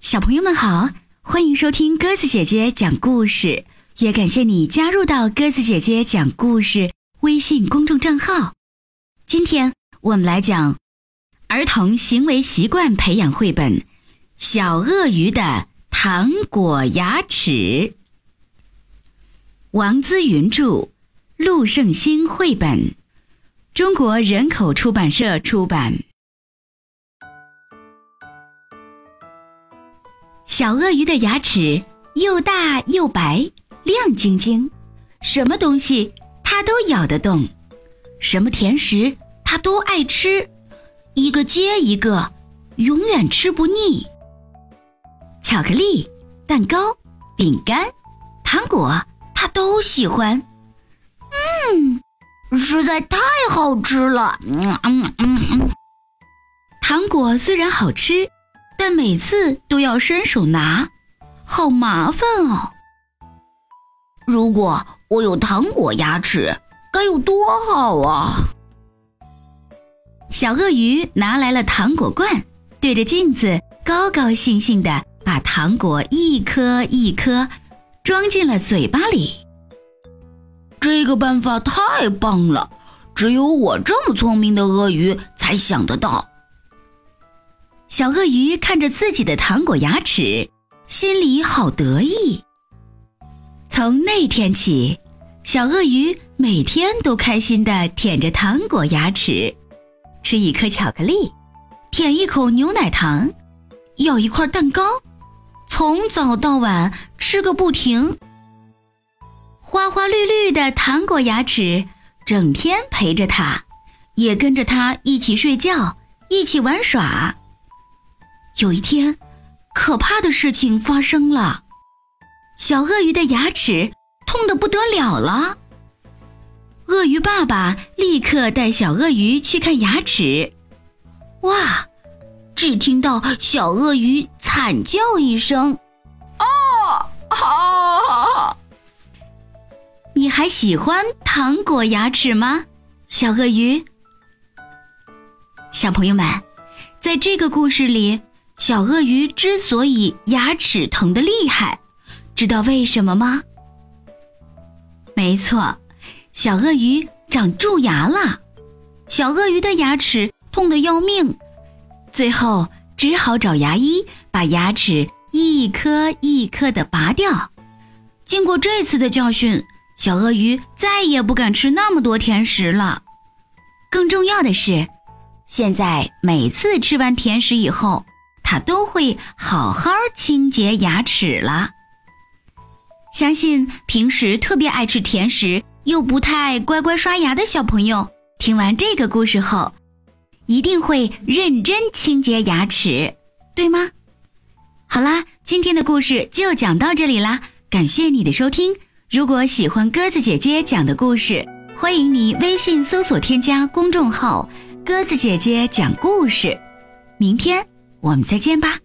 小朋友们好，欢迎收听鸽子姐姐讲故事，也感谢你加入到鸽子姐姐讲故事微信公众账号。今天我们来讲儿童行为习惯培养绘本《小鳄鱼的糖果牙齿》，王姿云著，陆胜兴绘本，中国人口出版社出版。小鳄鱼的牙齿又大又白，亮晶晶，什么东西它都咬得动，什么甜食它都爱吃，一个接一个，永远吃不腻。巧克力、蛋糕、饼干、糖果，它都喜欢。嗯，实在太好吃了。嗯嗯嗯嗯，糖果虽然好吃。但每次都要伸手拿，好麻烦哦。如果我有糖果牙齿，该有多好啊！小鳄鱼拿来了糖果罐，对着镜子高高兴兴地把糖果一颗一颗装进了嘴巴里。这个办法太棒了，只有我这么聪明的鳄鱼才想得到。小鳄鱼看着自己的糖果牙齿，心里好得意。从那天起，小鳄鱼每天都开心地舔着糖果牙齿，吃一颗巧克力，舔一口牛奶糖，咬一块蛋糕，从早到晚吃个不停。花花绿绿的糖果牙齿整天陪着它，也跟着它一起睡觉，一起玩耍。有一天，可怕的事情发生了，小鳄鱼的牙齿痛得不得了了。鳄鱼爸爸立刻带小鳄鱼去看牙齿，哇！只听到小鳄鱼惨叫一声：“哦啊！”你还喜欢糖果牙齿吗，小鳄鱼？小朋友们，在这个故事里。小鳄鱼之所以牙齿疼得厉害，知道为什么吗？没错，小鳄鱼长蛀牙了。小鳄鱼的牙齿痛得要命，最后只好找牙医把牙齿一颗一颗的拔掉。经过这次的教训，小鳄鱼再也不敢吃那么多甜食了。更重要的是，现在每次吃完甜食以后，他都会好好清洁牙齿了。相信平时特别爱吃甜食又不太乖乖刷牙的小朋友，听完这个故事后，一定会认真清洁牙齿，对吗？好啦，今天的故事就讲到这里啦，感谢你的收听。如果喜欢鸽子姐姐讲的故事，欢迎你微信搜索添加公众号“鸽子姐姐讲故事”。明天。我们再见吧。